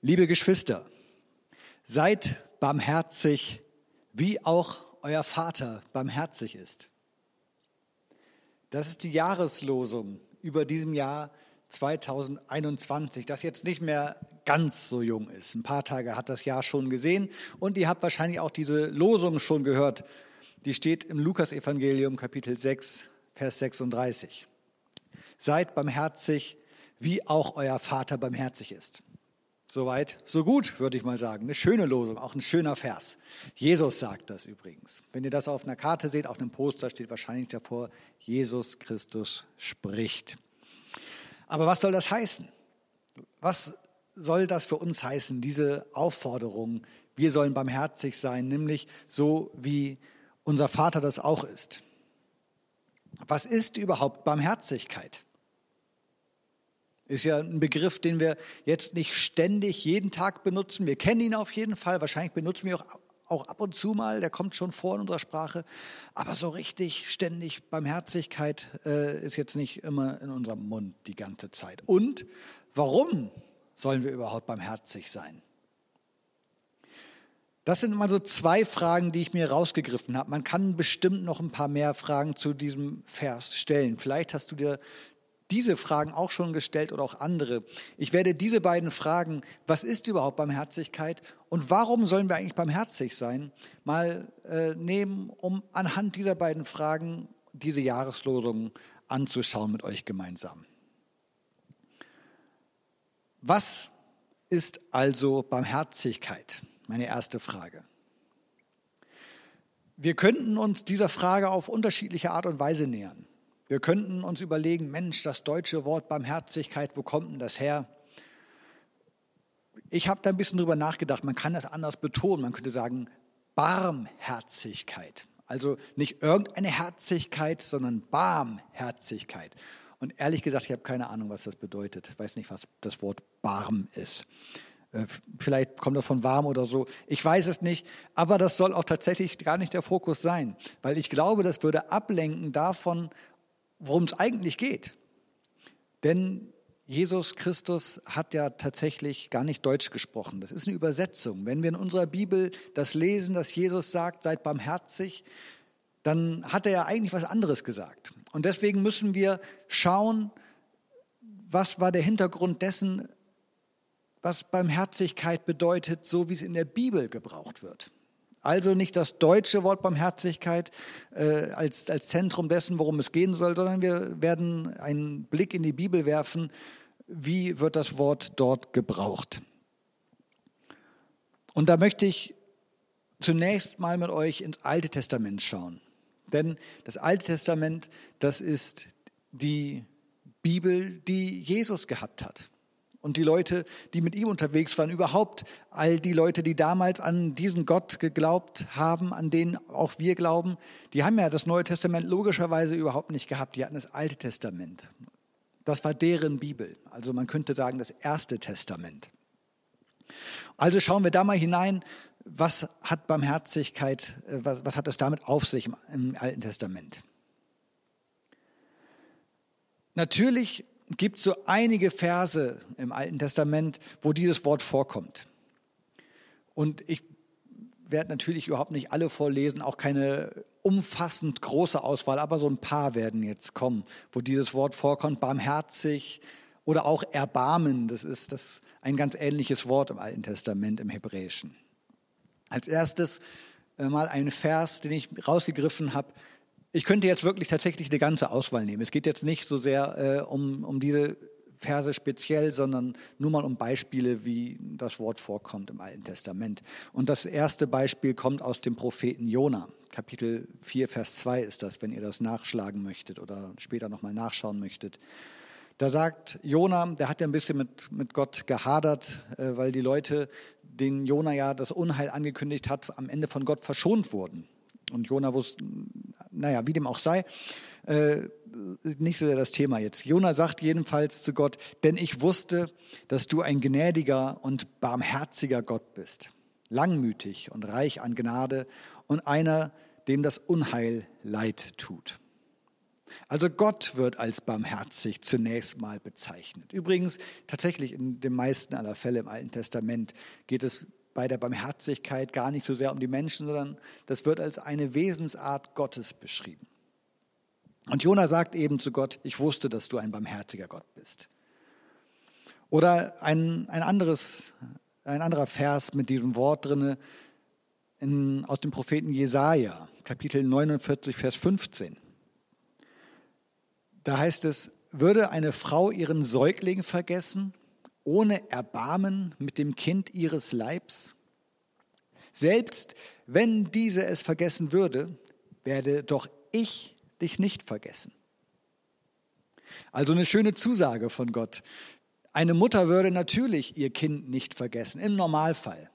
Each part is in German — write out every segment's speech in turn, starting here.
Liebe Geschwister, seid barmherzig, wie auch euer Vater barmherzig ist. Das ist die Jahreslosung über diesem Jahr 2021, das jetzt nicht mehr ganz so jung ist. Ein paar Tage hat das Jahr schon gesehen und ihr habt wahrscheinlich auch diese Losung schon gehört. Die steht im Lukasevangelium Kapitel 6, Vers 36. Seid barmherzig, wie auch euer Vater barmherzig ist. Soweit, so gut, würde ich mal sagen. Eine schöne Losung, auch ein schöner Vers. Jesus sagt das übrigens. Wenn ihr das auf einer Karte seht, auf einem Poster steht wahrscheinlich davor, Jesus Christus spricht. Aber was soll das heißen? Was soll das für uns heißen, diese Aufforderung? Wir sollen barmherzig sein, nämlich so wie unser Vater das auch ist. Was ist überhaupt Barmherzigkeit? Ist ja ein Begriff, den wir jetzt nicht ständig jeden Tag benutzen. Wir kennen ihn auf jeden Fall. Wahrscheinlich benutzen wir auch, auch ab und zu mal. Der kommt schon vor in unserer Sprache. Aber so richtig ständig Barmherzigkeit äh, ist jetzt nicht immer in unserem Mund die ganze Zeit. Und warum sollen wir überhaupt barmherzig sein? Das sind mal so zwei Fragen, die ich mir rausgegriffen habe. Man kann bestimmt noch ein paar mehr Fragen zu diesem Vers stellen. Vielleicht hast du dir diese Fragen auch schon gestellt oder auch andere. Ich werde diese beiden Fragen, was ist überhaupt Barmherzigkeit und warum sollen wir eigentlich barmherzig sein, mal äh, nehmen, um anhand dieser beiden Fragen diese Jahreslosung anzuschauen mit euch gemeinsam. Was ist also Barmherzigkeit? Meine erste Frage. Wir könnten uns dieser Frage auf unterschiedliche Art und Weise nähern. Wir könnten uns überlegen, Mensch, das deutsche Wort Barmherzigkeit, wo kommt denn das her? Ich habe da ein bisschen drüber nachgedacht, man kann das anders betonen. Man könnte sagen Barmherzigkeit. Also nicht irgendeine Herzigkeit, sondern Barmherzigkeit. Und ehrlich gesagt, ich habe keine Ahnung, was das bedeutet. Ich weiß nicht, was das Wort Barm ist. Äh, vielleicht kommt das von warm oder so. Ich weiß es nicht. Aber das soll auch tatsächlich gar nicht der Fokus sein. Weil ich glaube, das würde ablenken davon, worum es eigentlich geht. Denn Jesus Christus hat ja tatsächlich gar nicht Deutsch gesprochen. Das ist eine Übersetzung. Wenn wir in unserer Bibel das lesen, dass Jesus sagt, seid barmherzig, dann hat er ja eigentlich was anderes gesagt. Und deswegen müssen wir schauen, was war der Hintergrund dessen, was Barmherzigkeit bedeutet, so wie es in der Bibel gebraucht wird. Also nicht das deutsche Wort Barmherzigkeit äh, als, als Zentrum dessen, worum es gehen soll, sondern wir werden einen Blick in die Bibel werfen, wie wird das Wort dort gebraucht. Und da möchte ich zunächst mal mit euch ins Alte Testament schauen. Denn das Alte Testament, das ist die Bibel, die Jesus gehabt hat und die Leute, die mit ihm unterwegs waren, überhaupt all die Leute, die damals an diesen Gott geglaubt haben, an den auch wir glauben, die haben ja das Neue Testament logischerweise überhaupt nicht gehabt. Die hatten das Alte Testament. Das war deren Bibel. Also man könnte sagen, das Erste Testament. Also schauen wir da mal hinein, was hat Barmherzigkeit, äh, was, was hat es damit auf sich im, im Alten Testament? Natürlich gibt so einige Verse im Alten Testament, wo dieses Wort vorkommt. Und ich werde natürlich überhaupt nicht alle vorlesen, auch keine umfassend große Auswahl, aber so ein paar werden jetzt kommen, wo dieses Wort vorkommt, barmherzig oder auch erbarmen. Das ist das ein ganz ähnliches Wort im Alten Testament im Hebräischen. Als erstes äh, mal ein Vers, den ich rausgegriffen habe, ich könnte jetzt wirklich tatsächlich eine ganze Auswahl nehmen. Es geht jetzt nicht so sehr äh, um, um diese Verse speziell, sondern nur mal um Beispiele, wie das Wort vorkommt im Alten Testament. Und das erste Beispiel kommt aus dem Propheten Jona. Kapitel 4, Vers 2 ist das, wenn ihr das nachschlagen möchtet oder später nochmal nachschauen möchtet. Da sagt Jona, der hat ja ein bisschen mit, mit Gott gehadert, äh, weil die Leute, denen Jona ja das Unheil angekündigt hat, am Ende von Gott verschont wurden. Und Jona wusste, naja, wie dem auch sei, äh, nicht so sehr das Thema jetzt. Jona sagt jedenfalls zu Gott, denn ich wusste, dass du ein gnädiger und barmherziger Gott bist, langmütig und reich an Gnade und einer, dem das Unheil leid tut. Also Gott wird als barmherzig zunächst mal bezeichnet. Übrigens, tatsächlich in den meisten aller Fälle im Alten Testament geht es bei der Barmherzigkeit gar nicht so sehr um die Menschen, sondern das wird als eine Wesensart Gottes beschrieben. Und Jona sagt eben zu Gott, ich wusste, dass du ein barmherziger Gott bist. Oder ein, ein, anderes, ein anderer Vers mit diesem Wort drinne in, aus dem Propheten Jesaja, Kapitel 49, Vers 15. Da heißt es, würde eine Frau ihren Säugling vergessen, ohne Erbarmen mit dem Kind ihres Leibs? Selbst wenn diese es vergessen würde, werde doch ich dich nicht vergessen. Also eine schöne Zusage von Gott. Eine Mutter würde natürlich ihr Kind nicht vergessen, im Normalfall.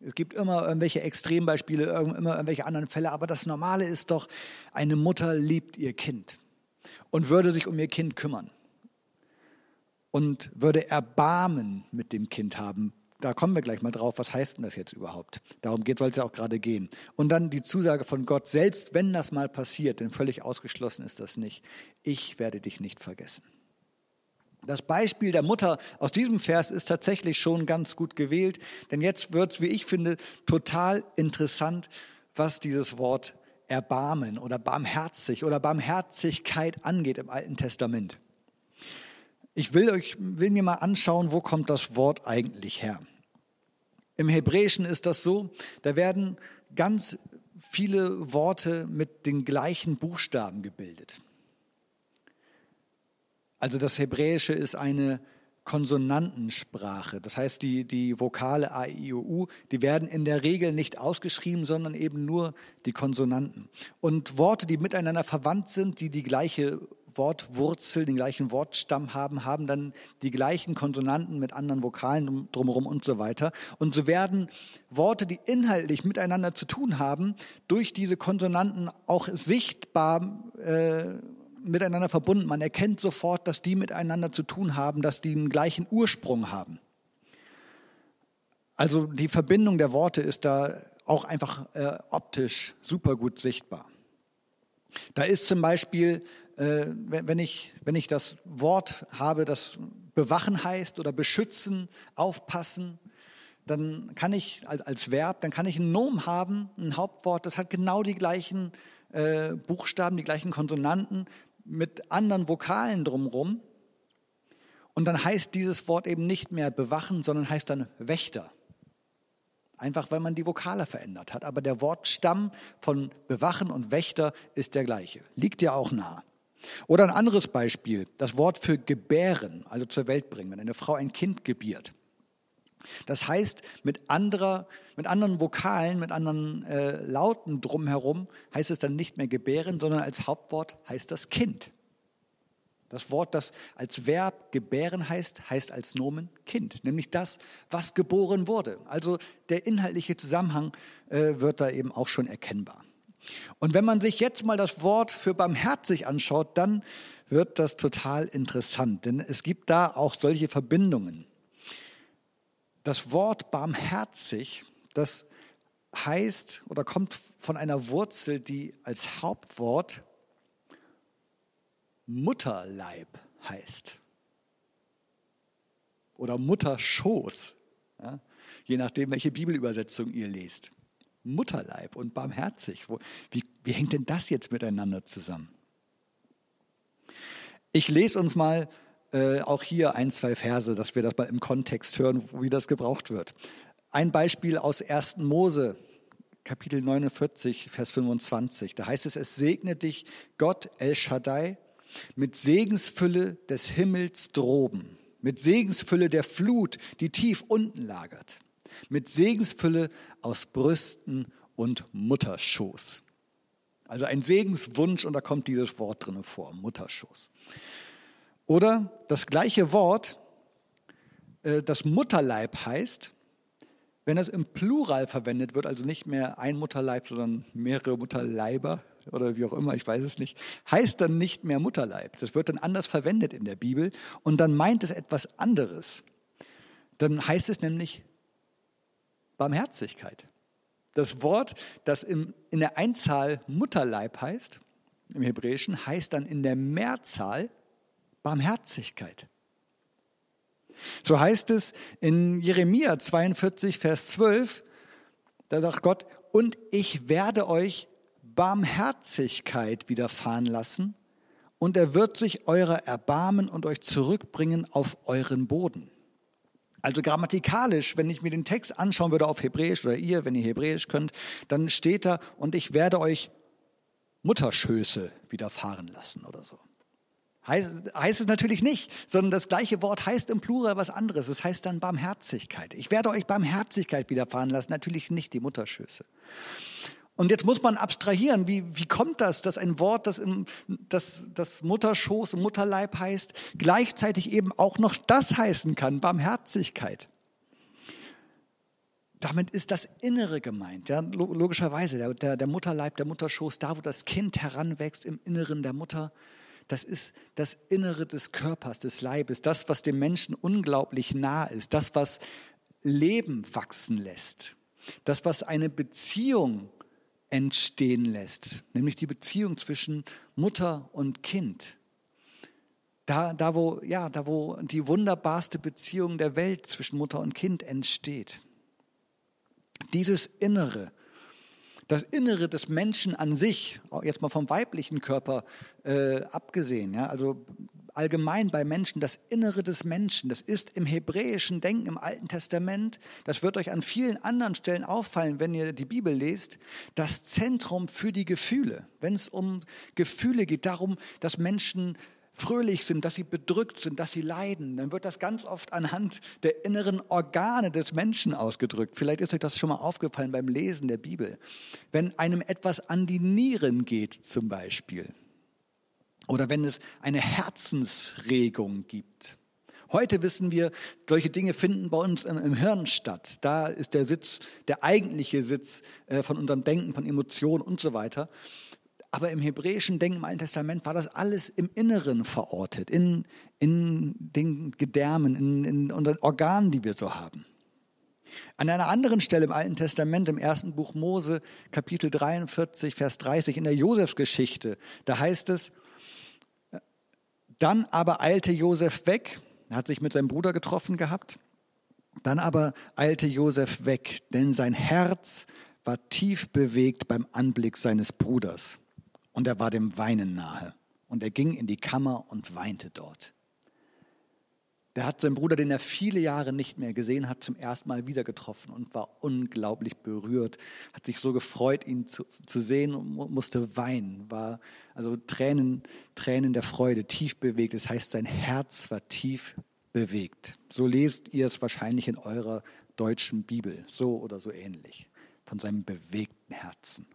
Es gibt immer irgendwelche Extrembeispiele, immer irgendwelche anderen Fälle, aber das Normale ist doch, eine Mutter liebt ihr Kind und würde sich um ihr Kind kümmern und würde Erbarmen mit dem Kind haben. Da kommen wir gleich mal drauf, was heißt denn das jetzt überhaupt? Darum soll es ja auch gerade gehen. Und dann die Zusage von Gott, selbst wenn das mal passiert, denn völlig ausgeschlossen ist das nicht, ich werde dich nicht vergessen. Das Beispiel der Mutter aus diesem Vers ist tatsächlich schon ganz gut gewählt, denn jetzt wird, es, wie ich finde, total interessant, was dieses Wort Erbarmen oder barmherzig oder Barmherzigkeit angeht im Alten Testament. Ich will euch will mir mal anschauen, wo kommt das Wort eigentlich her. Im Hebräischen ist das so, da werden ganz viele Worte mit den gleichen Buchstaben gebildet. Also das Hebräische ist eine Konsonantensprache. Das heißt, die, die Vokale A, I, O, U, die werden in der Regel nicht ausgeschrieben, sondern eben nur die Konsonanten. Und Worte, die miteinander verwandt sind, die die gleiche Wortwurzel, den gleichen Wortstamm haben, haben dann die gleichen Konsonanten mit anderen Vokalen drumherum und so weiter. Und so werden Worte, die inhaltlich miteinander zu tun haben, durch diese Konsonanten auch sichtbar äh, miteinander verbunden. Man erkennt sofort, dass die miteinander zu tun haben, dass die den gleichen Ursprung haben. Also die Verbindung der Worte ist da auch einfach äh, optisch super gut sichtbar. Da ist zum Beispiel, wenn, ich, wenn ich das Wort habe, das bewachen heißt oder beschützen, aufpassen, dann kann ich als, Verb, dann kann ich einen Nomen haben, ein Hauptwort, das hat genau die gleichen äh, Buchstaben, die gleichen Konsonanten, mit anderen Vokalen drumherum. Und dann heißt dieses Wort eben nicht mehr bewachen, sondern heißt dann Wächter. Einfach weil man die Vokale verändert hat. Aber der Wortstamm von bewachen und Wächter ist der gleiche. Liegt ja auch nah. Oder ein anderes Beispiel, das Wort für gebären, also zur Welt bringen, wenn eine Frau ein Kind gebiert. Das heißt, mit, anderer, mit anderen Vokalen, mit anderen äh, Lauten drumherum heißt es dann nicht mehr gebären, sondern als Hauptwort heißt das Kind. Das Wort, das als Verb gebären heißt, heißt als Nomen Kind, nämlich das, was geboren wurde. Also der inhaltliche Zusammenhang äh, wird da eben auch schon erkennbar. Und wenn man sich jetzt mal das Wort für barmherzig anschaut, dann wird das total interessant, denn es gibt da auch solche Verbindungen. Das Wort barmherzig, das heißt oder kommt von einer Wurzel, die als Hauptwort Mutterleib heißt. Oder Mutterschoß, ja, je nachdem, welche Bibelübersetzung ihr lest. Mutterleib und barmherzig. Wie, wie hängt denn das jetzt miteinander zusammen? Ich lese uns mal äh, auch hier ein, zwei Verse, dass wir das mal im Kontext hören, wie das gebraucht wird. Ein Beispiel aus 1. Mose, Kapitel 49, Vers 25. Da heißt es, es segne dich Gott El Shaddai mit Segensfülle des Himmels droben, mit Segensfülle der Flut, die tief unten lagert, mit Segensfülle aus Brüsten und Mutterschoß. Also ein Segenswunsch und da kommt dieses Wort drin vor, Mutterschoß. Oder das gleiche Wort, äh, das Mutterleib heißt, wenn es im Plural verwendet wird, also nicht mehr ein Mutterleib, sondern mehrere Mutterleiber oder wie auch immer, ich weiß es nicht, heißt dann nicht mehr Mutterleib. Das wird dann anders verwendet in der Bibel und dann meint es etwas anderes. Dann heißt es nämlich Barmherzigkeit. Das Wort, das in der Einzahl Mutterleib heißt, im Hebräischen heißt dann in der Mehrzahl Barmherzigkeit. So heißt es in Jeremia 42, Vers 12, da sagt Gott, und ich werde euch Barmherzigkeit widerfahren lassen, und er wird sich eurer erbarmen und euch zurückbringen auf euren Boden. Also grammatikalisch, wenn ich mir den Text anschauen würde auf Hebräisch oder ihr, wenn ihr Hebräisch könnt, dann steht da, und ich werde euch Mutterschöße widerfahren lassen oder so. Heißt, heißt es natürlich nicht, sondern das gleiche Wort heißt im Plural was anderes. Es heißt dann Barmherzigkeit. Ich werde euch Barmherzigkeit widerfahren lassen, natürlich nicht die Mutterschöße. Und jetzt muss man abstrahieren, wie, wie kommt das, dass ein Wort, das, im, das, das Mutterschoß Mutterleib heißt, gleichzeitig eben auch noch das heißen kann, Barmherzigkeit. Damit ist das Innere gemeint, ja, logischerweise. Der, der, der Mutterleib, der Mutterschoß, da wo das Kind heranwächst im Inneren der Mutter, das ist das Innere des Körpers, des Leibes, das, was dem Menschen unglaublich nah ist, das, was Leben wachsen lässt, das, was eine Beziehung entstehen lässt, nämlich die Beziehung zwischen Mutter und Kind. Da, da, wo, ja, da, wo die wunderbarste Beziehung der Welt zwischen Mutter und Kind entsteht. Dieses Innere, das Innere des Menschen an sich, jetzt mal vom weiblichen Körper äh, abgesehen, ja, also allgemein bei Menschen, das Innere des Menschen, das ist im hebräischen Denken im Alten Testament, das wird euch an vielen anderen Stellen auffallen, wenn ihr die Bibel lest, das Zentrum für die Gefühle. Wenn es um Gefühle geht, darum, dass Menschen fröhlich sind, dass sie bedrückt sind, dass sie leiden, dann wird das ganz oft anhand der inneren Organe des Menschen ausgedrückt. Vielleicht ist euch das schon mal aufgefallen beim Lesen der Bibel. Wenn einem etwas an die Nieren geht zum Beispiel, oder wenn es eine Herzensregung gibt. Heute wissen wir, solche Dinge finden bei uns im Hirn statt. Da ist der Sitz, der eigentliche Sitz äh, von unserem Denken, von Emotionen und so weiter. Aber im hebräischen Denken im Alten Testament war das alles im Inneren verortet, in, in den Gedärmen, in, in unseren Organen, die wir so haben. An einer anderen Stelle im Alten Testament, im ersten Buch Mose, Kapitel 43, Vers 30, in der Josefsgeschichte, da heißt es, dann aber eilte Josef weg, er hat sich mit seinem Bruder getroffen gehabt. Dann aber eilte Josef weg, denn sein Herz war tief bewegt beim Anblick seines Bruders. Und er war dem Weinen nahe. Und er ging in die Kammer und weinte dort. Der hat seinen Bruder, den er viele Jahre nicht mehr gesehen hat, zum ersten Mal wieder getroffen und war unglaublich berührt, hat sich so gefreut, ihn zu, zu sehen und musste weinen, war also Tränen, Tränen der Freude, tief bewegt. Das heißt, sein Herz war tief bewegt. So lest ihr es wahrscheinlich in eurer deutschen Bibel, so oder so ähnlich, von seinem bewegten Herzen.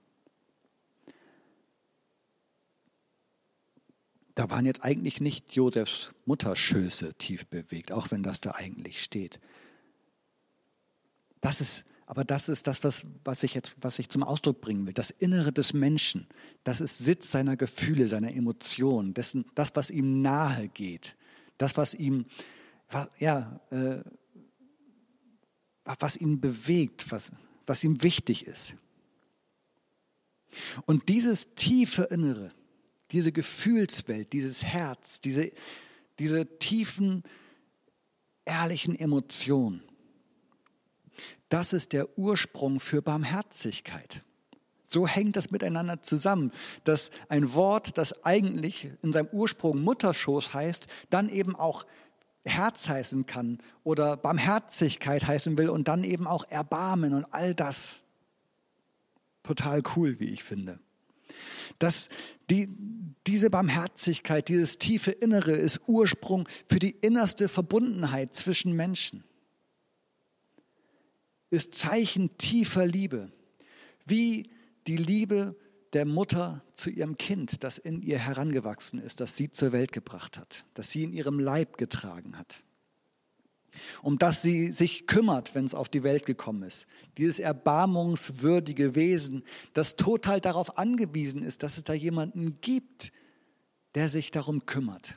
Da waren jetzt eigentlich nicht Josefs Mutterschöße tief bewegt, auch wenn das da eigentlich steht. Das ist, aber das ist das, was, was, ich jetzt, was ich zum Ausdruck bringen will. Das Innere des Menschen, das ist Sitz seiner Gefühle, seiner Emotionen, dessen, das, was ihm nahe geht, das, was ihm, was, ja, äh, was ihn bewegt, was, was ihm wichtig ist. Und dieses tiefe Innere, diese Gefühlswelt, dieses Herz, diese, diese tiefen, ehrlichen Emotionen. Das ist der Ursprung für Barmherzigkeit. So hängt das miteinander zusammen, dass ein Wort, das eigentlich in seinem Ursprung Mutterschoß heißt, dann eben auch Herz heißen kann oder Barmherzigkeit heißen will und dann eben auch Erbarmen und all das. Total cool, wie ich finde. Dass die, diese Barmherzigkeit, dieses tiefe Innere ist Ursprung für die innerste Verbundenheit zwischen Menschen. Ist Zeichen tiefer Liebe, wie die Liebe der Mutter zu ihrem Kind, das in ihr herangewachsen ist, das sie zur Welt gebracht hat, das sie in ihrem Leib getragen hat um das sie sich kümmert, wenn es auf die Welt gekommen ist. Dieses erbarmungswürdige Wesen, das total darauf angewiesen ist, dass es da jemanden gibt, der sich darum kümmert.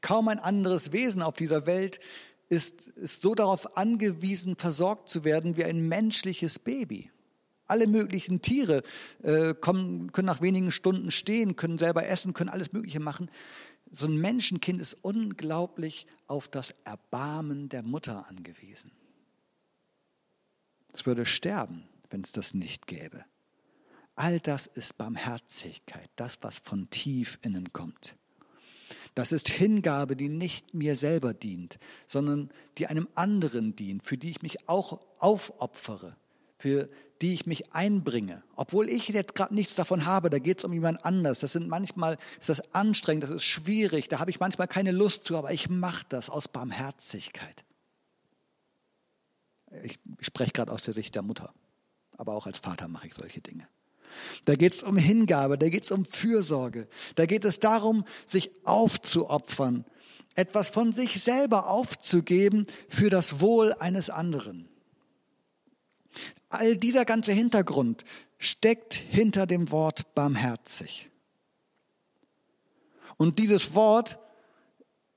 Kaum ein anderes Wesen auf dieser Welt ist, ist so darauf angewiesen, versorgt zu werden wie ein menschliches Baby. Alle möglichen Tiere äh, kommen, können nach wenigen Stunden stehen, können selber essen, können alles Mögliche machen. So ein Menschenkind ist unglaublich auf das Erbarmen der Mutter angewiesen. Es würde sterben, wenn es das nicht gäbe. All das ist Barmherzigkeit, das, was von tief innen kommt. Das ist Hingabe, die nicht mir selber dient, sondern die einem anderen dient, für die ich mich auch aufopfere, für die ich mich einbringe. Obwohl ich jetzt gerade nichts davon habe, da geht es um jemand anders. Das sind manchmal, ist das anstrengend, das ist schwierig, da habe ich manchmal keine Lust zu, aber ich mache das aus Barmherzigkeit. Ich spreche gerade aus der Sicht der Mutter, aber auch als Vater mache ich solche Dinge. Da geht es um Hingabe, da geht es um Fürsorge, da geht es darum, sich aufzuopfern, etwas von sich selber aufzugeben für das Wohl eines anderen. All dieser ganze Hintergrund steckt hinter dem Wort barmherzig. Und dieses Wort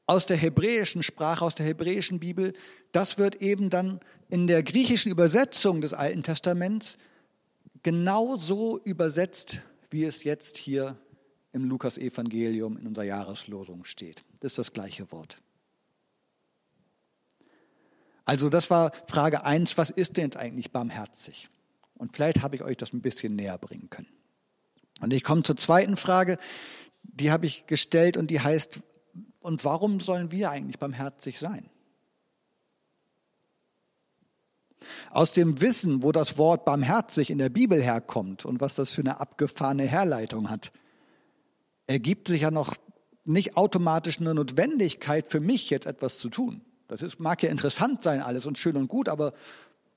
aus der hebräischen Sprache, aus der hebräischen Bibel, das wird eben dann in der griechischen Übersetzung des Alten Testaments genau so übersetzt, wie es jetzt hier im Lukas-Evangelium in unserer Jahreslosung steht. Das ist das gleiche Wort. Also das war Frage 1, was ist denn eigentlich barmherzig? Und vielleicht habe ich euch das ein bisschen näher bringen können. Und ich komme zur zweiten Frage, die habe ich gestellt und die heißt, und warum sollen wir eigentlich barmherzig sein? Aus dem Wissen, wo das Wort barmherzig in der Bibel herkommt und was das für eine abgefahrene Herleitung hat, ergibt sich ja noch nicht automatisch eine Notwendigkeit für mich, jetzt etwas zu tun. Das ist, mag ja interessant sein alles und schön und gut, aber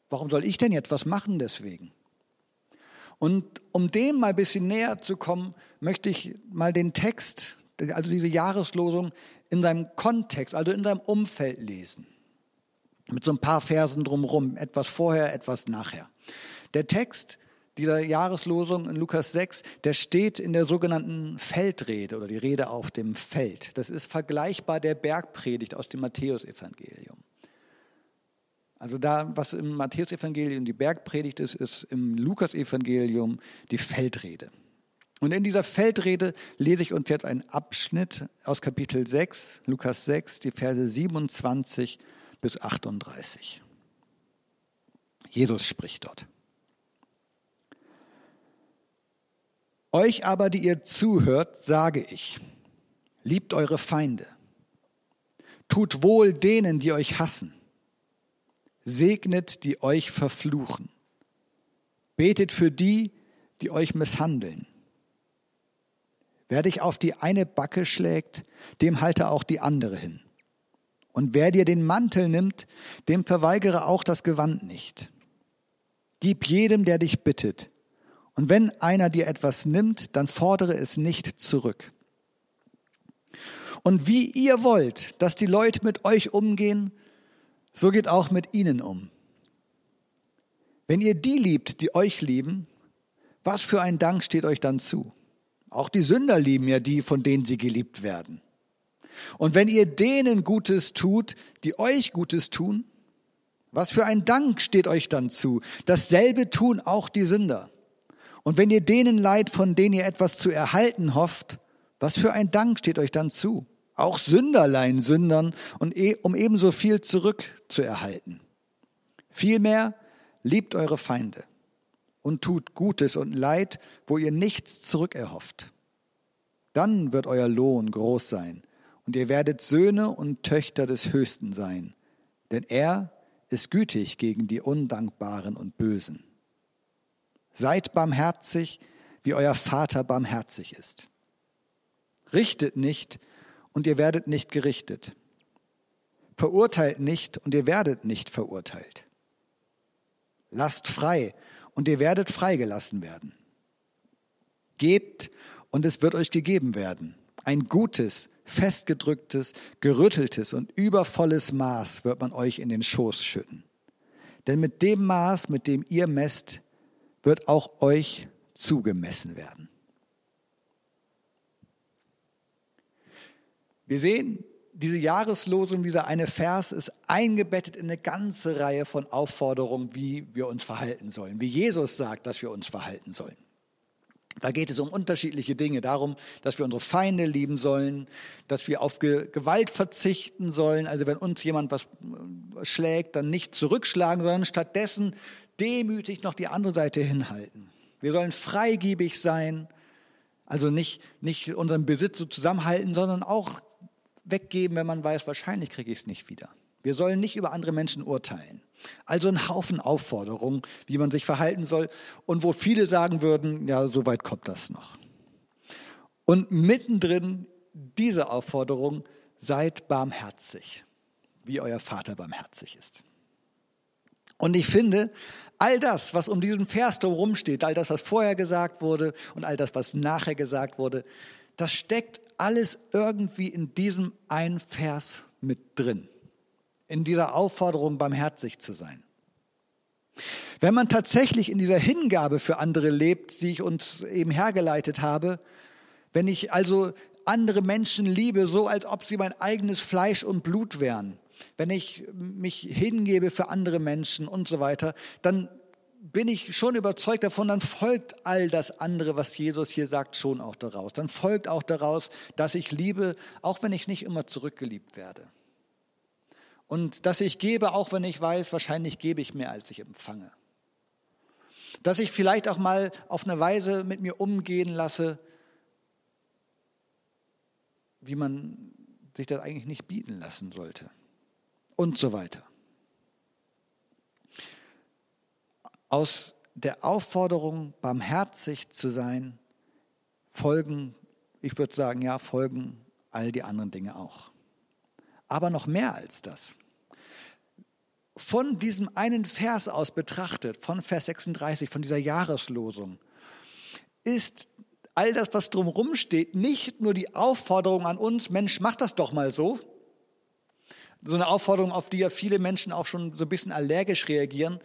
warum soll ich denn jetzt was machen deswegen? Und um dem mal ein bisschen näher zu kommen, möchte ich mal den Text, also diese Jahreslosung, in seinem Kontext, also in seinem Umfeld lesen mit so ein paar Versen drumherum, etwas vorher, etwas nachher. Der Text dieser Jahreslosung in Lukas 6, der steht in der sogenannten Feldrede oder die Rede auf dem Feld. Das ist vergleichbar der Bergpredigt aus dem Matthäusevangelium. Also da, was im Matthäusevangelium die Bergpredigt ist, ist im Lukasevangelium die Feldrede. Und in dieser Feldrede lese ich uns jetzt einen Abschnitt aus Kapitel 6, Lukas 6, die Verse 27 bis 38. Jesus spricht dort. Euch aber, die ihr zuhört, sage ich, liebt eure Feinde, tut wohl denen, die euch hassen, segnet, die euch verfluchen, betet für die, die euch misshandeln. Wer dich auf die eine Backe schlägt, dem halte auch die andere hin. Und wer dir den Mantel nimmt, dem verweigere auch das Gewand nicht. Gib jedem, der dich bittet. Und wenn einer dir etwas nimmt, dann fordere es nicht zurück. Und wie ihr wollt, dass die Leute mit euch umgehen, so geht auch mit ihnen um. Wenn ihr die liebt, die euch lieben, was für ein Dank steht euch dann zu? Auch die Sünder lieben ja die, von denen sie geliebt werden. Und wenn ihr denen Gutes tut, die euch Gutes tun, was für ein Dank steht euch dann zu? Dasselbe tun auch die Sünder. Und wenn ihr denen leid, von denen ihr etwas zu erhalten hofft, was für ein Dank steht euch dann zu? Auch Sünderlein sündern und e, um ebenso viel zurückzuerhalten. Vielmehr liebt eure Feinde und tut Gutes und Leid, wo ihr nichts zurückerhofft. Dann wird euer Lohn groß sein und ihr werdet Söhne und Töchter des Höchsten sein, denn er ist gütig gegen die Undankbaren und Bösen. Seid barmherzig, wie euer Vater barmherzig ist. Richtet nicht, und ihr werdet nicht gerichtet. Verurteilt nicht, und ihr werdet nicht verurteilt. Lasst frei, und ihr werdet freigelassen werden. Gebt, und es wird euch gegeben werden. Ein gutes, festgedrücktes, gerütteltes und übervolles Maß wird man euch in den Schoß schütten. Denn mit dem Maß, mit dem ihr messt, wird auch euch zugemessen werden. Wir sehen, diese Jahreslosung, dieser eine Vers ist eingebettet in eine ganze Reihe von Aufforderungen, wie wir uns verhalten sollen, wie Jesus sagt, dass wir uns verhalten sollen. Da geht es um unterschiedliche Dinge, darum, dass wir unsere Feinde lieben sollen, dass wir auf Gewalt verzichten sollen. Also wenn uns jemand was äh, schlägt, dann nicht zurückschlagen, sondern stattdessen demütig noch die andere Seite hinhalten. Wir sollen freigebig sein, also nicht, nicht unseren Besitz so zusammenhalten, sondern auch weggeben, wenn man weiß, wahrscheinlich kriege ich es nicht wieder. Wir sollen nicht über andere Menschen urteilen. Also ein Haufen Aufforderungen, wie man sich verhalten soll und wo viele sagen würden, ja, so weit kommt das noch. Und mittendrin diese Aufforderung, seid barmherzig, wie euer Vater barmherzig ist. Und ich finde, all das, was um diesen Vers drumherum steht, all das, was vorher gesagt wurde und all das, was nachher gesagt wurde, das steckt alles irgendwie in diesem einen Vers mit drin in dieser Aufforderung, barmherzig zu sein. Wenn man tatsächlich in dieser Hingabe für andere lebt, die ich uns eben hergeleitet habe, wenn ich also andere Menschen liebe, so als ob sie mein eigenes Fleisch und Blut wären, wenn ich mich hingebe für andere Menschen und so weiter, dann bin ich schon überzeugt davon, dann folgt all das andere, was Jesus hier sagt, schon auch daraus. Dann folgt auch daraus, dass ich liebe, auch wenn ich nicht immer zurückgeliebt werde. Und dass ich gebe, auch wenn ich weiß, wahrscheinlich gebe ich mehr, als ich empfange. Dass ich vielleicht auch mal auf eine Weise mit mir umgehen lasse, wie man sich das eigentlich nicht bieten lassen sollte. Und so weiter. Aus der Aufforderung, barmherzig zu sein, folgen, ich würde sagen, ja, folgen all die anderen Dinge auch aber noch mehr als das. Von diesem einen Vers aus betrachtet, von Vers 36, von dieser Jahreslosung, ist all das, was drumherum steht, nicht nur die Aufforderung an uns, Mensch, mach das doch mal so. So eine Aufforderung, auf die ja viele Menschen auch schon so ein bisschen allergisch reagieren,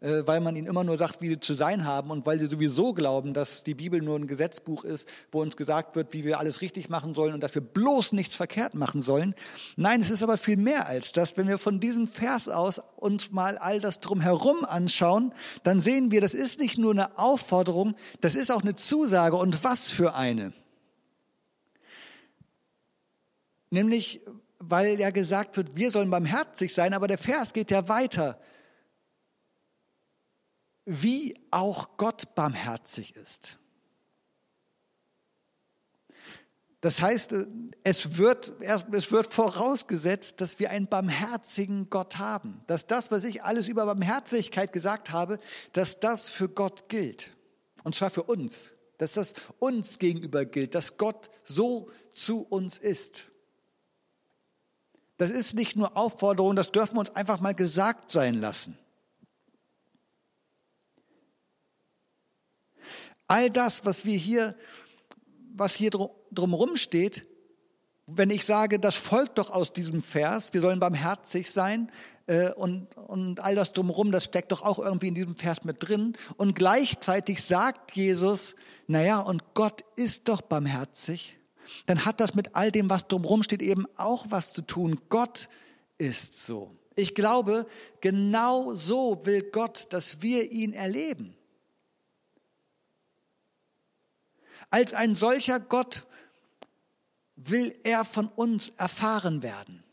äh, weil man ihnen immer nur sagt, wie sie zu sein haben und weil sie sowieso glauben, dass die Bibel nur ein Gesetzbuch ist, wo uns gesagt wird, wie wir alles richtig machen sollen und dafür bloß nichts verkehrt machen sollen. Nein, es ist aber viel mehr als das. Wenn wir von diesem Vers aus uns mal all das drumherum anschauen, dann sehen wir, das ist nicht nur eine Aufforderung, das ist auch eine Zusage und was für eine. Nämlich, weil ja gesagt wird, wir sollen barmherzig sein, aber der Vers geht ja weiter wie auch Gott barmherzig ist. Das heißt, es wird, es wird vorausgesetzt, dass wir einen barmherzigen Gott haben. Dass das, was ich alles über Barmherzigkeit gesagt habe, dass das für Gott gilt. Und zwar für uns. Dass das uns gegenüber gilt, dass Gott so zu uns ist. Das ist nicht nur Aufforderung, das dürfen wir uns einfach mal gesagt sein lassen. All das, was wir hier, was hier drumherum steht, wenn ich sage, das folgt doch aus diesem Vers, wir sollen barmherzig sein äh, und, und all das drumherum, das steckt doch auch irgendwie in diesem Vers mit drin. Und gleichzeitig sagt Jesus, naja, und Gott ist doch barmherzig, dann hat das mit all dem, was drumherum steht, eben auch was zu tun. Gott ist so. Ich glaube, genau so will Gott, dass wir ihn erleben. Als ein solcher Gott will er von uns erfahren werden.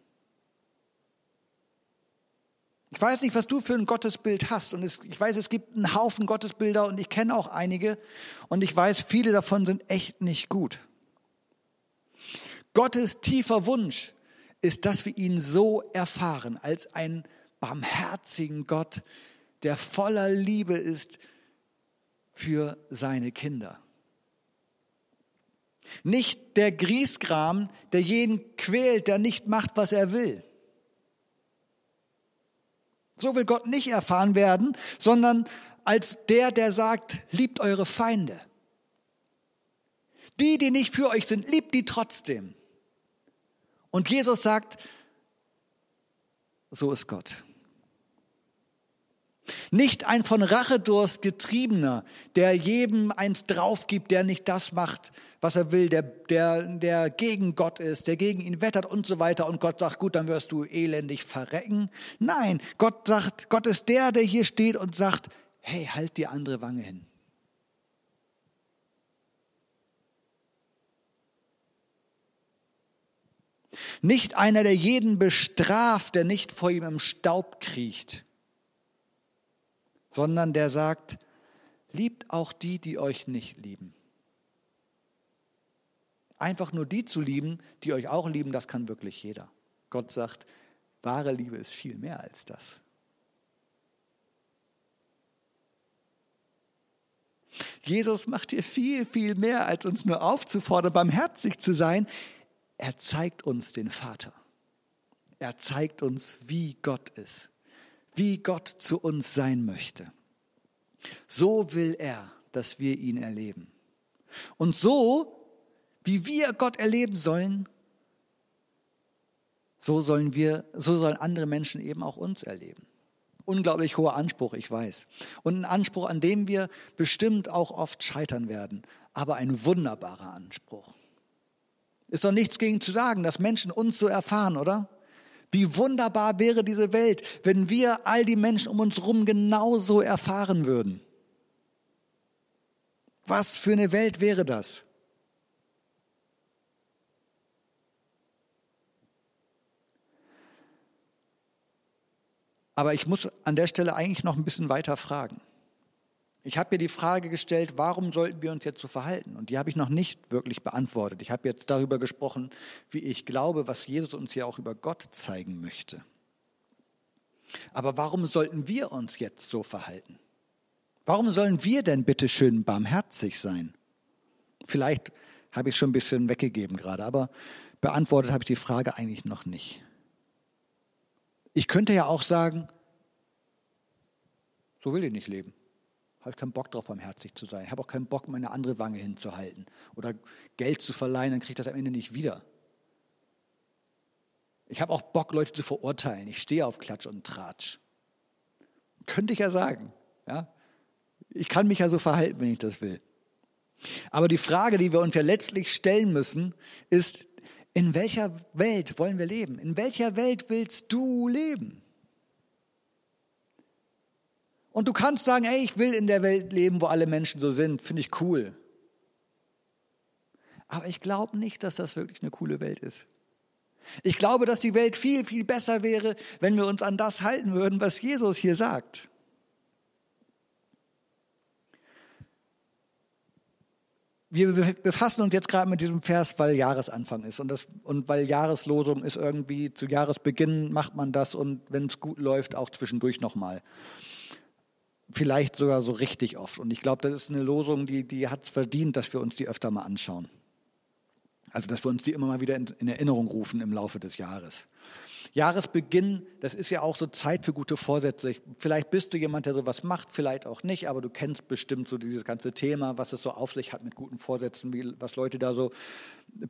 Ich weiß nicht, was du für ein Gottesbild hast. Und es, ich weiß, es gibt einen Haufen Gottesbilder und ich kenne auch einige. Und ich weiß, viele davon sind echt nicht gut. Gottes tiefer Wunsch ist, dass wir ihn so erfahren, als einen barmherzigen Gott, der voller Liebe ist für seine Kinder. Nicht der Griesgram, der jeden quält, der nicht macht, was er will. So will Gott nicht erfahren werden, sondern als der, der sagt, liebt eure Feinde. Die, die nicht für euch sind, liebt die trotzdem. Und Jesus sagt, so ist Gott. Nicht ein von Rachedurst getriebener, der jedem eins draufgibt, der nicht das macht, was er will, der, der, der gegen Gott ist, der gegen ihn wettert und so weiter. Und Gott sagt, gut, dann wirst du elendig verrecken. Nein, Gott sagt, Gott ist der, der hier steht und sagt, hey, halt die andere Wange hin. Nicht einer, der jeden bestraft, der nicht vor ihm im Staub kriecht, sondern der sagt, liebt auch die, die euch nicht lieben. Einfach nur die zu lieben, die euch auch lieben, das kann wirklich jeder. Gott sagt, wahre Liebe ist viel mehr als das. Jesus macht hier viel, viel mehr, als uns nur aufzufordern, barmherzig zu sein. Er zeigt uns den Vater. Er zeigt uns, wie Gott ist, wie Gott zu uns sein möchte. So will er, dass wir ihn erleben. Und so, wie wir Gott erleben sollen, so sollen wir, so sollen andere Menschen eben auch uns erleben. Unglaublich hoher Anspruch, ich weiß. Und ein Anspruch, an dem wir bestimmt auch oft scheitern werden, aber ein wunderbarer Anspruch. Ist doch nichts gegen zu sagen, dass Menschen uns so erfahren, oder? Wie wunderbar wäre diese Welt, wenn wir all die Menschen um uns herum genauso erfahren würden. Was für eine Welt wäre das? Aber ich muss an der Stelle eigentlich noch ein bisschen weiter fragen. Ich habe mir die Frage gestellt, warum sollten wir uns jetzt so verhalten? Und die habe ich noch nicht wirklich beantwortet. Ich habe jetzt darüber gesprochen, wie ich glaube, was Jesus uns hier auch über Gott zeigen möchte. Aber warum sollten wir uns jetzt so verhalten? Warum sollen wir denn bitte schön barmherzig sein? Vielleicht habe ich schon ein bisschen weggegeben gerade, aber beantwortet habe ich die Frage eigentlich noch nicht. Ich könnte ja auch sagen, so will ich nicht leben. Habe ich keinen Bock drauf, barmherzig zu sein. Ich habe auch keinen Bock, meine andere Wange hinzuhalten oder Geld zu verleihen, dann kriege ich das am Ende nicht wieder. Ich habe auch Bock, Leute zu verurteilen. Ich stehe auf Klatsch und Tratsch. Könnte ich ja sagen. Ja? Ich kann mich ja so verhalten, wenn ich das will. Aber die Frage, die wir uns ja letztlich stellen müssen, ist, in welcher Welt wollen wir leben? In welcher Welt willst du leben? Und du kannst sagen, ey, ich will in der Welt leben, wo alle Menschen so sind, finde ich cool. Aber ich glaube nicht, dass das wirklich eine coole Welt ist. Ich glaube, dass die Welt viel, viel besser wäre, wenn wir uns an das halten würden, was Jesus hier sagt. wir befassen uns jetzt gerade mit diesem Vers, weil Jahresanfang ist und, das, und weil Jahreslosung ist irgendwie, zu Jahresbeginn macht man das und wenn es gut läuft, auch zwischendurch nochmal. Vielleicht sogar so richtig oft. Und ich glaube, das ist eine Losung, die, die hat es verdient, dass wir uns die öfter mal anschauen. Also, dass wir uns die immer mal wieder in, in Erinnerung rufen im Laufe des Jahres. Jahresbeginn, das ist ja auch so Zeit für gute Vorsätze. Vielleicht bist du jemand, der sowas macht, vielleicht auch nicht, aber du kennst bestimmt so dieses ganze Thema, was es so auf sich hat mit guten Vorsätzen, wie, was Leute da so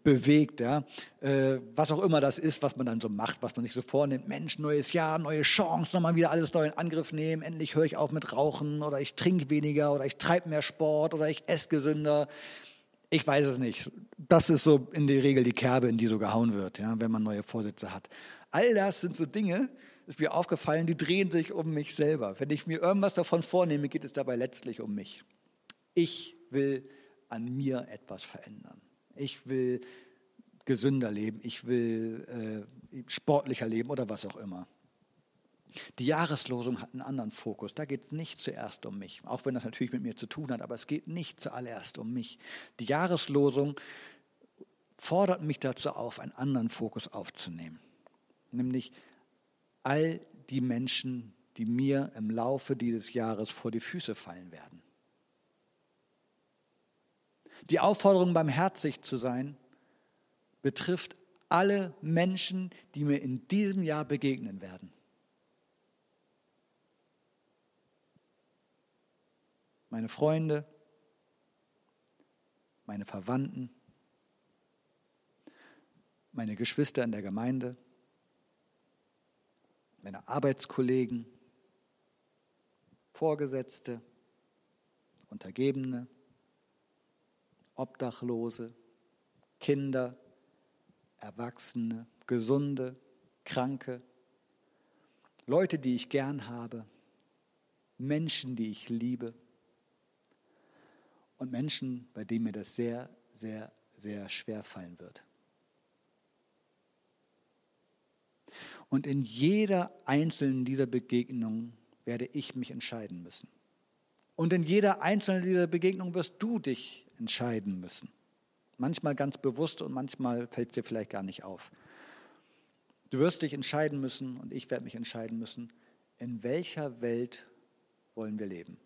bewegt, ja. Äh, was auch immer das ist, was man dann so macht, was man sich so vornimmt. Mensch, neues Jahr, neue Chance, nochmal wieder alles neu in Angriff nehmen. Endlich höre ich auf mit Rauchen oder ich trinke weniger oder ich treibe mehr Sport oder ich esse gesünder. Ich weiß es nicht. Das ist so in der Regel die Kerbe, in die so gehauen wird, ja, wenn man neue Vorsätze hat. All das sind so Dinge, ist mir aufgefallen, die drehen sich um mich selber. Wenn ich mir irgendwas davon vornehme, geht es dabei letztlich um mich. Ich will an mir etwas verändern. Ich will gesünder leben, ich will äh, sportlicher leben oder was auch immer. Die Jahreslosung hat einen anderen Fokus. Da geht es nicht zuerst um mich, auch wenn das natürlich mit mir zu tun hat, aber es geht nicht zuallererst um mich. Die Jahreslosung fordert mich dazu auf, einen anderen Fokus aufzunehmen nämlich all die Menschen, die mir im Laufe dieses Jahres vor die Füße fallen werden. Die Aufforderung, barmherzig zu sein, betrifft alle Menschen, die mir in diesem Jahr begegnen werden. Meine Freunde, meine Verwandten, meine Geschwister in der Gemeinde, meine Arbeitskollegen, Vorgesetzte, Untergebene, Obdachlose, Kinder, Erwachsene, Gesunde, Kranke, Leute, die ich gern habe, Menschen, die ich liebe und Menschen, bei denen mir das sehr, sehr, sehr schwer fallen wird. Und in jeder einzelnen dieser Begegnungen werde ich mich entscheiden müssen. Und in jeder einzelnen dieser Begegnungen wirst du dich entscheiden müssen. Manchmal ganz bewusst und manchmal fällt es dir vielleicht gar nicht auf. Du wirst dich entscheiden müssen und ich werde mich entscheiden müssen, in welcher Welt wollen wir leben.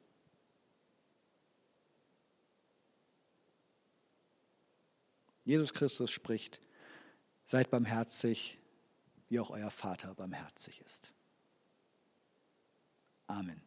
Jesus Christus spricht, seid barmherzig, wie auch euer Vater barmherzig ist. Amen.